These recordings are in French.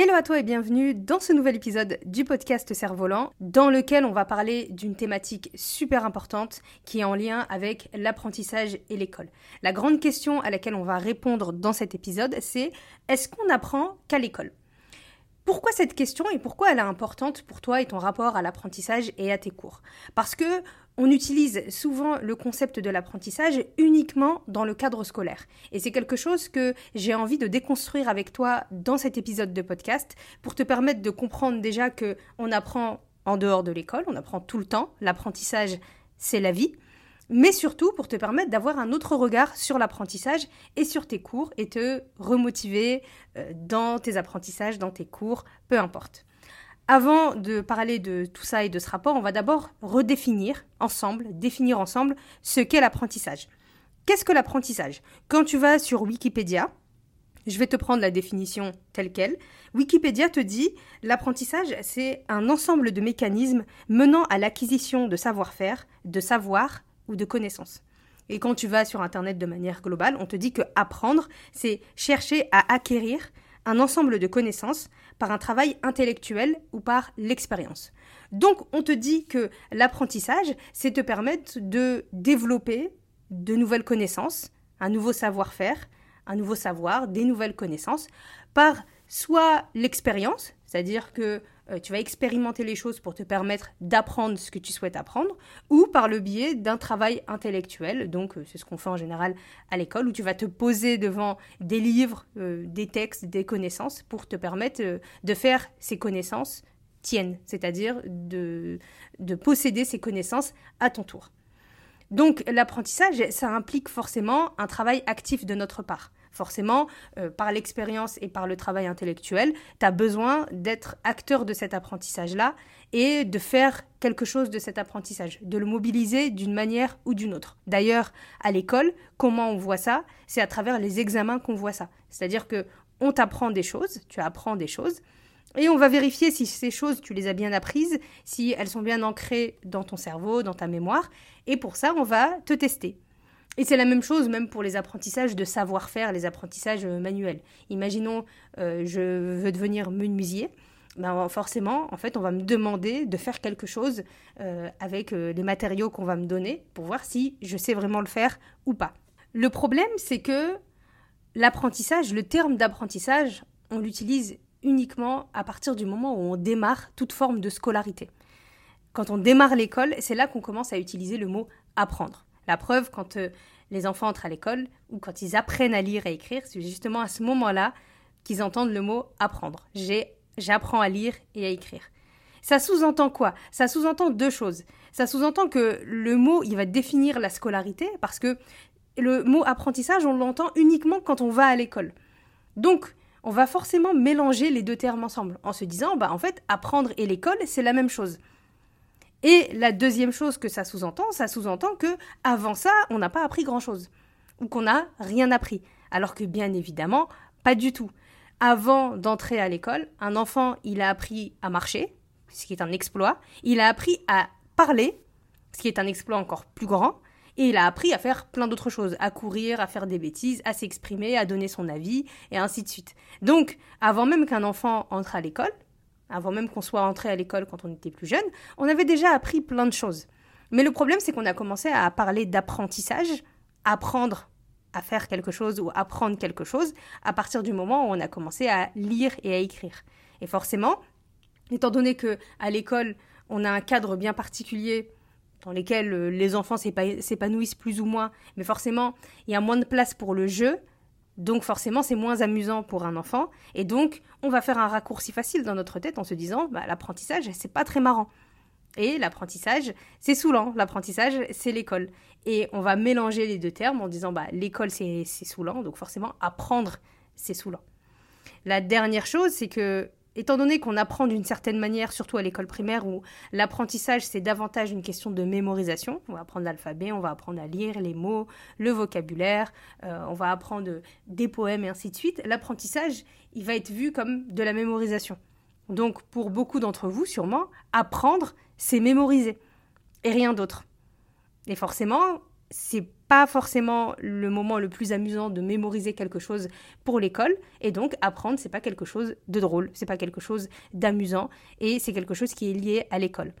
Hello à toi et bienvenue dans ce nouvel épisode du podcast Cerf-Volant dans lequel on va parler d'une thématique super importante qui est en lien avec l'apprentissage et l'école. La grande question à laquelle on va répondre dans cet épisode c'est est-ce qu'on apprend qu'à l'école? Pourquoi cette question et pourquoi elle est importante pour toi et ton rapport à l'apprentissage et à tes cours? Parce que on utilise souvent le concept de l'apprentissage uniquement dans le cadre scolaire. Et c'est quelque chose que j'ai envie de déconstruire avec toi dans cet épisode de podcast pour te permettre de comprendre déjà que on apprend en dehors de l'école, on apprend tout le temps, l'apprentissage c'est la vie, mais surtout pour te permettre d'avoir un autre regard sur l'apprentissage et sur tes cours et te remotiver euh, dans tes apprentissages, dans tes cours, peu importe. Avant de parler de tout ça et de ce rapport, on va d'abord redéfinir ensemble, définir ensemble ce qu'est l'apprentissage. Qu'est-ce que l'apprentissage? Quand tu vas sur Wikipédia, je vais te prendre la définition telle qu'elle. Wikipédia te dit l'apprentissage, c'est un ensemble de mécanismes menant à l'acquisition de savoir-faire, de savoir ou de connaissances. Et quand tu vas sur Internet de manière globale, on te dit que apprendre, c'est chercher à acquérir un ensemble de connaissances par un travail intellectuel ou par l'expérience. Donc on te dit que l'apprentissage, c'est te permettre de développer de nouvelles connaissances, un nouveau savoir-faire, un nouveau savoir, des nouvelles connaissances, par soit l'expérience, c'est-à-dire que euh, tu vas expérimenter les choses pour te permettre d'apprendre ce que tu souhaites apprendre, ou par le biais d'un travail intellectuel, donc euh, c'est ce qu'on fait en général à l'école, où tu vas te poser devant des livres, euh, des textes, des connaissances, pour te permettre de faire ces connaissances tiennes, c'est-à-dire de, de posséder ces connaissances à ton tour. Donc l'apprentissage, ça implique forcément un travail actif de notre part. Forcément, euh, par l'expérience et par le travail intellectuel, tu as besoin d'être acteur de cet apprentissage-là et de faire quelque chose de cet apprentissage, de le mobiliser d'une manière ou d'une autre. D'ailleurs, à l'école, comment on voit ça? C'est à travers les examens qu'on voit ça. C'est-à-dire que on t'apprend des choses, tu apprends des choses, et on va vérifier si ces choses, tu les as bien apprises, si elles sont bien ancrées dans ton cerveau, dans ta mémoire. Et pour ça, on va te tester. Et c'est la même chose même pour les apprentissages de savoir-faire, les apprentissages euh, manuels. Imaginons, euh, je veux devenir menuisier. Ben forcément, en fait, on va me demander de faire quelque chose euh, avec les matériaux qu'on va me donner pour voir si je sais vraiment le faire ou pas. Le problème, c'est que l'apprentissage, le terme d'apprentissage, on l'utilise uniquement à partir du moment où on démarre toute forme de scolarité. Quand on démarre l'école, c'est là qu'on commence à utiliser le mot apprendre. La preuve, quand euh, les enfants entrent à l'école ou quand ils apprennent à lire et écrire, c'est justement à ce moment-là qu'ils entendent le mot apprendre. j'apprends à lire et à écrire. Ça sous-entend quoi? Ça sous-entend deux choses. Ça sous-entend que le mot, il va définir la scolarité parce que le mot apprentissage, on l'entend uniquement quand on va à l'école. Donc, on va forcément mélanger les deux termes ensemble en se disant, bah en fait, apprendre et l'école, c'est la même chose. Et la deuxième chose que ça sous-entend, ça sous-entend que avant ça, on n'a pas appris grand-chose ou qu'on n'a rien appris. Alors que bien évidemment, pas du tout. Avant d'entrer à l'école, un enfant, il a appris à marcher, ce qui est un exploit. Il a appris à parler, ce qui est un exploit encore plus grand. Et il a appris à faire plein d'autres choses, à courir, à faire des bêtises, à s'exprimer, à donner son avis, et ainsi de suite. Donc, avant même qu'un enfant entre à l'école, avant même qu'on soit entré à l'école quand on était plus jeune, on avait déjà appris plein de choses. Mais le problème, c'est qu'on a commencé à parler d'apprentissage, apprendre à faire quelque chose ou apprendre quelque chose à partir du moment où on a commencé à lire et à écrire. Et forcément, étant donné que à l'école, on a un cadre bien particulier dans lequel euh, les enfants s'épanouissent plus ou moins, mais forcément, il y a moins de place pour le jeu, donc forcément, c'est moins amusant pour un enfant. Et donc, on va faire un raccourci facile dans notre tête en se disant, bah, l'apprentissage, c'est pas très marrant. Et l'apprentissage, c'est saoulant. L'apprentissage, c'est l'école. Et on va mélanger les deux termes en disant, bah, l'école, c'est saoulant. Donc forcément, apprendre, c'est saoulant. La dernière chose, c'est que, étant donné qu'on apprend d'une certaine manière, surtout à l'école primaire, où l'apprentissage, c'est davantage une question de mémorisation, on va apprendre l'alphabet, on va apprendre à lire les mots, le vocabulaire, euh, on va apprendre des poèmes et ainsi de suite, l'apprentissage, il va être vu comme de la mémorisation. Donc pour beaucoup d'entre vous, sûrement, apprendre, c'est mémoriser, et rien d'autre. Et forcément, c'est pas forcément le moment le plus amusant de mémoriser quelque chose pour l'école et donc apprendre c'est pas quelque chose de drôle, c'est pas quelque chose d'amusant et c'est quelque chose qui est lié à l'école.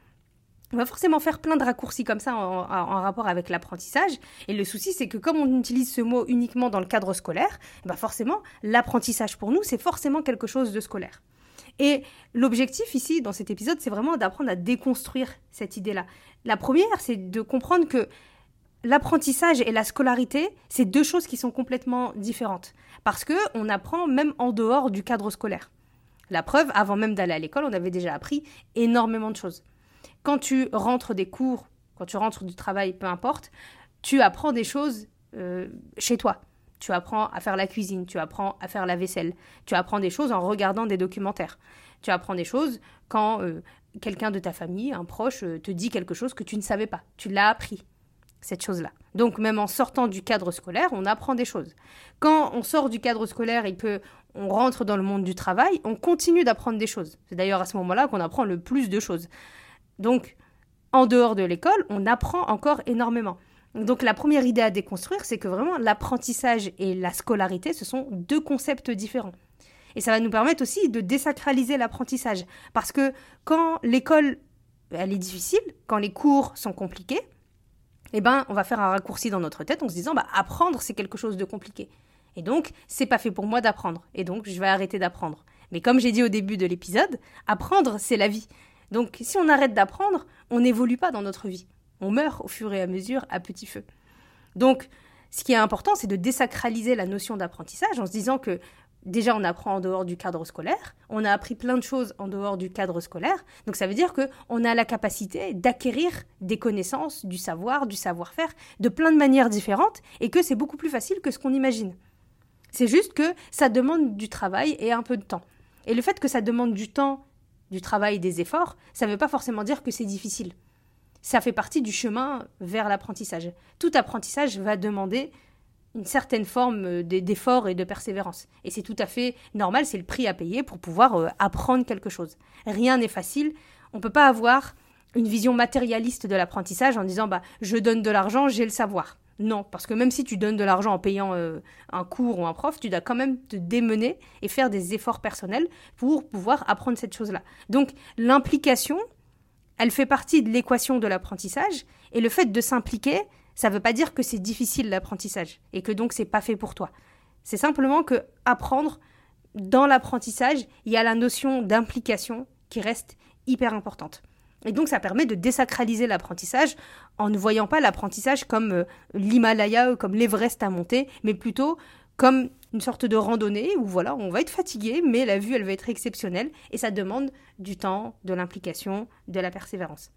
On va forcément faire plein de raccourcis comme ça en, rapport avec l'apprentissage. Et le souci, c'est que comme on utilise ce mot uniquement dans le cadre scolaire, bah forcément, l'apprentissage pour nous, c'est forcément quelque chose de scolaire. Et l'objectif ici, dans cet épisode, c'est vraiment d'apprendre à déconstruire cette idée-là. La première, c'est de comprendre que l'apprentissage et la scolarité, c'est deux choses qui sont complètement différentes. Parce que on apprend même en dehors du cadre scolaire. La preuve, avant même d'aller à l'école, on avait déjà appris énormément de choses. Quand tu rentres des cours, quand tu rentres du travail, peu importe, tu apprends des choses euh, chez toi. Tu apprends à faire la cuisine, tu apprends à faire la vaisselle, tu apprends des choses en regardant des documentaires. Tu apprends des choses quand euh, quelqu'un de ta famille, un proche, euh, te dit quelque chose que tu ne savais pas. Tu l'as appris cette chose-là. Donc même en sortant du cadre scolaire, on apprend des choses. Quand on sort du cadre scolaire et que on rentre dans le monde du travail, on continue d'apprendre des choses. C'est d'ailleurs à ce moment-là qu'on apprend le plus de choses. Donc en dehors de l'école, on apprend encore énormément. Donc la première idée à déconstruire, c'est que vraiment l'apprentissage et la scolarité, ce sont deux concepts différents. Et ça va nous permettre aussi de désacraliser l'apprentissage. Parce que quand l'école, elle est difficile, quand les cours sont compliqués, eh ben, on va faire un raccourci dans notre tête en se disant, bah, apprendre, c'est quelque chose de compliqué. Et donc, c'est pas fait pour moi d'apprendre. Et donc, je vais arrêter d'apprendre. Mais comme j'ai dit au début de l'épisode, apprendre, c'est la vie. Donc, si on arrête d'apprendre, on n'évolue pas dans notre vie. On meurt au fur et à mesure à petit feu. Donc, ce qui est important, c'est de désacraliser la notion d'apprentissage en se disant que déjà on apprend en dehors du cadre scolaire, on a appris plein de choses en dehors du cadre scolaire, donc ça veut dire que on a la capacité d'acquérir des connaissances, du savoir, du savoir-faire de plein de manières différentes et que c'est beaucoup plus facile que ce qu'on imagine. C'est juste que ça demande du travail et un peu de temps. Et le fait que ça demande du temps, du travail, des efforts, ça ne veut pas forcément dire que c'est difficile. Ça fait partie du chemin vers l'apprentissage. Tout apprentissage va demander une certaine forme euh, d'effort et de persévérance. Et c'est tout à fait normal, c'est le prix à payer pour pouvoir euh, apprendre quelque chose. Rien n'est facile. On ne peut pas avoir une vision matérialiste de l'apprentissage en disant bah je donne de l'argent, j'ai le savoir. Non, parce que même si tu donnes de l'argent en payant euh, un cours ou un prof, tu dois quand même te démener et faire des efforts personnels pour pouvoir apprendre cette chose-là. Donc l'implication, elle fait partie de l'équation de l'apprentissage et le fait de s'impliquer, ça ne veut pas dire que c'est difficile l'apprentissage et que donc c'est pas fait pour toi. C'est simplement que apprendre dans l'apprentissage, il y a la notion d'implication qui reste hyper importante. Et donc ça permet de désacraliser l'apprentissage en ne voyant pas l'apprentissage comme euh, l'Himalaya ou comme l'Everest à monter, mais plutôt comme une sorte de randonnée où voilà, on va être fatigué, mais la vue elle va être exceptionnelle et ça demande du temps, de l'implication, de la persévérance.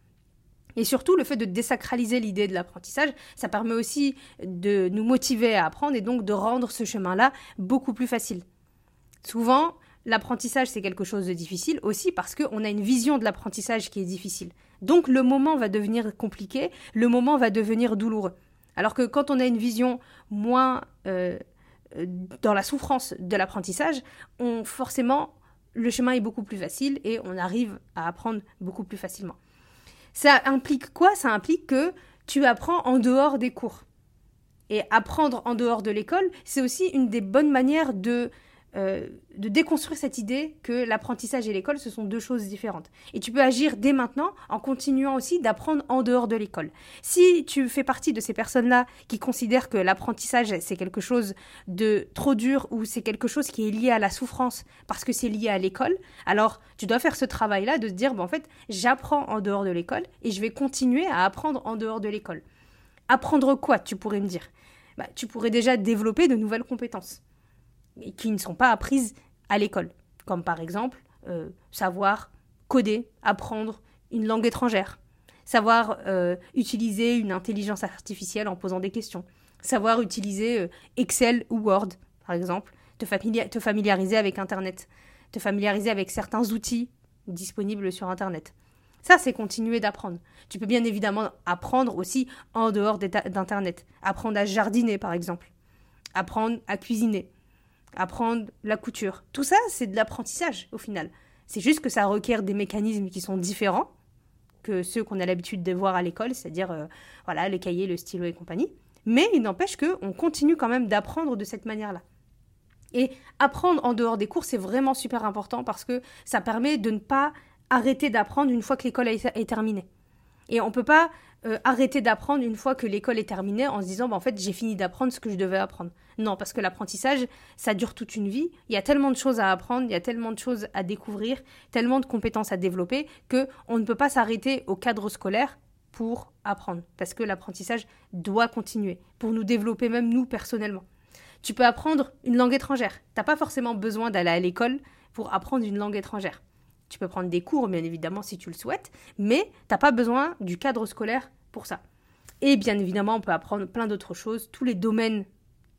Et surtout, le fait de désacraliser l'idée de l'apprentissage, ça permet aussi de nous motiver à apprendre et donc de rendre ce chemin-là beaucoup plus facile. Souvent, l'apprentissage, c'est quelque chose de difficile aussi parce qu'on a une vision de l'apprentissage qui est difficile. Donc le moment va devenir compliqué, le moment va devenir douloureux. Alors que quand on a une vision moins euh, dans la souffrance de l'apprentissage, on forcément le chemin est beaucoup plus facile et on arrive à apprendre beaucoup plus facilement. Ça implique quoi? Ça implique que tu apprends en dehors des cours. Et apprendre en dehors de l'école, c'est aussi une des bonnes manières de euh, de déconstruire cette idée que l'apprentissage et l'école, ce sont deux choses différentes. Et tu peux agir dès maintenant en continuant aussi d'apprendre en dehors de l'école. Si tu fais partie de ces personnes-là qui considèrent que l'apprentissage, c'est quelque chose de trop dur ou c'est quelque chose qui est lié à la souffrance parce que c'est lié à l'école, alors tu dois faire ce travail-là de te dire, en fait, j'apprends en dehors de l'école et je vais continuer à apprendre en dehors de l'école. Apprendre quoi, tu pourrais me dire? Bah, Tu pourrais déjà développer de nouvelles compétences qui ne sont pas apprises à l'école, comme par exemple euh, savoir coder, apprendre une langue étrangère, savoir euh, utiliser une intelligence artificielle en posant des questions, savoir utiliser euh, Excel ou Word, par exemple, te, te familiariser avec Internet. te familiariser avec certains outils disponibles sur Internet. Ça, c'est continuer d'apprendre. Tu peux bien évidemment apprendre aussi en dehors d'Internet. Apprendre à jardiner, par exemple. Apprendre à cuisiner. Apprendre la couture. Tout ça, c'est de l'apprentissage, au final. C'est juste que ça requiert des mécanismes qui sont différents que ceux qu'on a l'habitude de voir à l'école, c'est-à-dire euh, voilà, les cahiers, le stylo et compagnie. Mais il n'empêche qu'on continue quand même d'apprendre de cette manière-là. Et apprendre en dehors des cours, c'est vraiment super important parce que ça permet de ne pas arrêter d'apprendre une fois que l'école est terminée. Et on ne peut pas euh, arrêter d'apprendre une fois que l'école est terminée en se disant bah, en fait j'ai fini d'apprendre ce que je devais apprendre. Non, parce que l'apprentissage, ça dure toute une vie. Il y a tellement de choses à apprendre, il y a tellement de choses à découvrir, tellement de compétences à développer que on ne peut pas s'arrêter au cadre scolaire pour apprendre. Parce que l'apprentissage doit continuer pour nous développer même nous personnellement. Tu peux apprendre une langue étrangère. T'as pas forcément besoin d'aller à l'école pour apprendre une langue étrangère. Tu peux prendre des cours, bien évidemment, si tu le souhaites, mais t'as pas besoin du cadre scolaire pour ça. Et bien évidemment, on peut apprendre plein d'autres choses, tous les domaines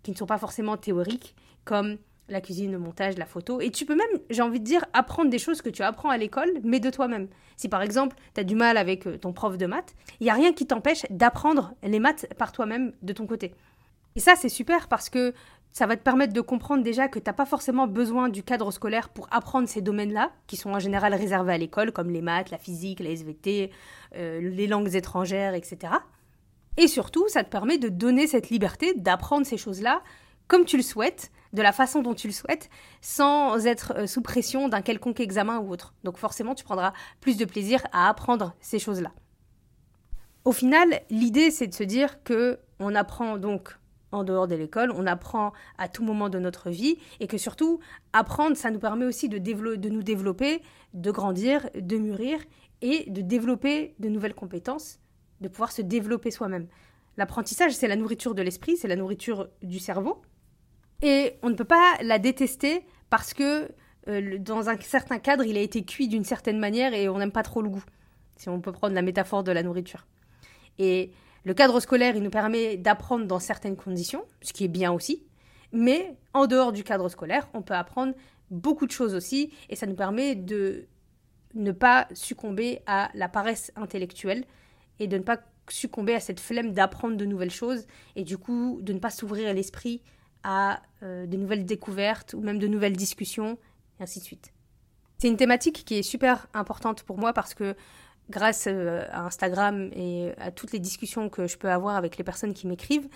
qui ne sont pas forcément théoriques, comme la cuisine, le montage, la photo. Et tu peux même, j'ai envie de dire, apprendre des choses que tu apprends à l'école, mais de toi-même. Si par exemple, tu as du mal avec euh, ton prof de maths, il n'y a rien qui t'empêche d'apprendre les maths par toi-même de ton côté. Et ça, c'est super parce que ça va te permettre de comprendre déjà que tu n'as pas forcément besoin du cadre scolaire pour apprendre ces domaines-là, qui sont en général réservés à l'école, comme les maths, la physique, la SVT, euh, les langues étrangères, etc. Et surtout, ça te permet de donner cette liberté d'apprendre ces choses-là comme tu le souhaites, de la façon dont tu le souhaites, sans être euh, sous pression d'un quelconque examen ou autre. Donc forcément, tu prendras plus de plaisir à apprendre ces choses-là. Au final, l'idée, c'est de se dire que on apprend donc en dehors de l'école, on apprend à tout moment de notre vie et que surtout, apprendre, ça nous permet aussi de, de nous développer, de grandir, de mûrir et de développer de nouvelles compétences, de pouvoir se développer soi-même. L'apprentissage, c'est la nourriture de l'esprit, c'est la nourriture du cerveau. Et on ne peut pas la détester parce que euh, dans un certain cadre, il a été cuit d'une certaine manière et on n'aime pas trop le goût, si on peut prendre la métaphore de la nourriture. Et le cadre scolaire, il nous permet d'apprendre dans certaines conditions, ce qui est bien aussi, mais en dehors du cadre scolaire, on peut apprendre beaucoup de choses aussi, et ça nous permet de ne pas succomber à la paresse intellectuelle et de ne pas succomber à cette flemme d'apprendre de nouvelles choses, et du coup de ne pas s'ouvrir l'esprit à euh, de nouvelles découvertes ou même de nouvelles discussions, et ainsi de suite. C'est une thématique qui est super importante pour moi parce que grâce euh, à Instagram et à toutes les discussions que je peux avoir avec les personnes qui m'écrivent,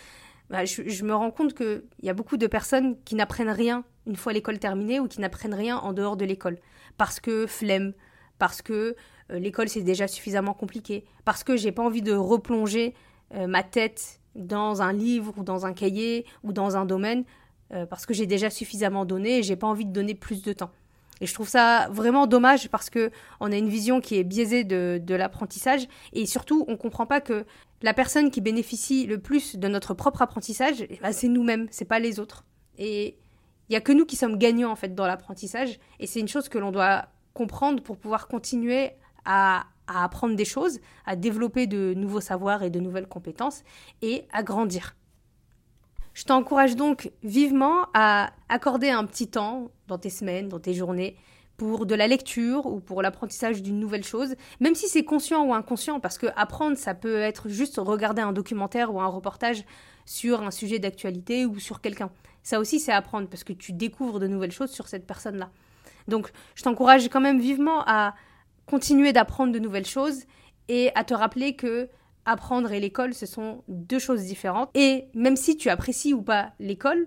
bah, je, me rends compte qu'il y a beaucoup de personnes qui n'apprennent rien une fois l'école terminée ou qui n'apprennent rien en dehors de l'école. Parce que flemme, parce que euh, l'école c'est déjà suffisamment compliqué, parce que j'ai pas envie de replonger euh, ma tête dans un livre ou dans un cahier ou dans un domaine, parce que j'ai déjà suffisamment donné et j'ai pas envie de donner plus de temps. Et je trouve ça vraiment dommage parce que on a une vision qui est biaisée de, l'apprentissage et surtout on comprend pas que la personne qui bénéficie le plus de notre propre apprentissage, eh ben, c'est nous-mêmes, c'est pas les autres. Et il y a que nous qui sommes gagnants en fait dans l'apprentissage et c'est une chose que l'on doit comprendre pour pouvoir continuer à apprendre des choses, à développer de nouveaux savoirs et de nouvelles compétences et à grandir. Je t'encourage donc vivement à accorder un petit temps dans tes semaines, dans tes journées, pour de la lecture ou pour l'apprentissage d'une nouvelle chose, même si c'est conscient ou inconscient, parce que apprendre, ça peut être juste regarder un documentaire ou un reportage sur un sujet d'actualité ou sur quelqu'un. Ça aussi, c'est apprendre, parce que tu découvres de nouvelles choses sur cette personne-là. Donc, je t'encourage quand même vivement à continuer d'apprendre de nouvelles choses et à te rappeler que apprendre et l'école, ce sont deux choses différentes. Et même si tu apprécies ou pas l'école,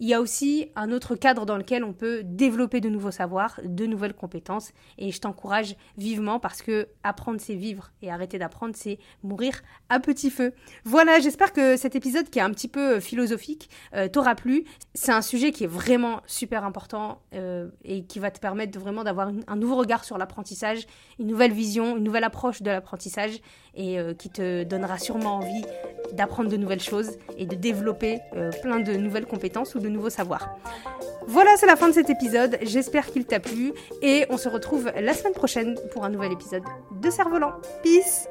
il y a aussi un autre cadre dans lequel on peut développer de nouveaux savoirs, de nouvelles compétences. Et je t'encourage vivement parce que apprendre, c'est vivre. Et arrêter d'apprendre, c'est mourir à petit feu. Voilà, j'espère que cet épisode qui est un petit peu euh, philosophique euh, t'aura plu. C'est un sujet qui est vraiment super important euh, et qui va te permettre vraiment d'avoir un nouveau regard sur l'apprentissage, une nouvelle vision, une nouvelle approche de l'apprentissage et qui te donnera sûrement envie d'apprendre de nouvelles choses et de développer plein de nouvelles compétences ou de nouveaux savoirs. Voilà, c'est la fin de cet épisode. J'espère qu'il t'a plu et on se retrouve la semaine prochaine pour un nouvel épisode de Cerf-Volant. Peace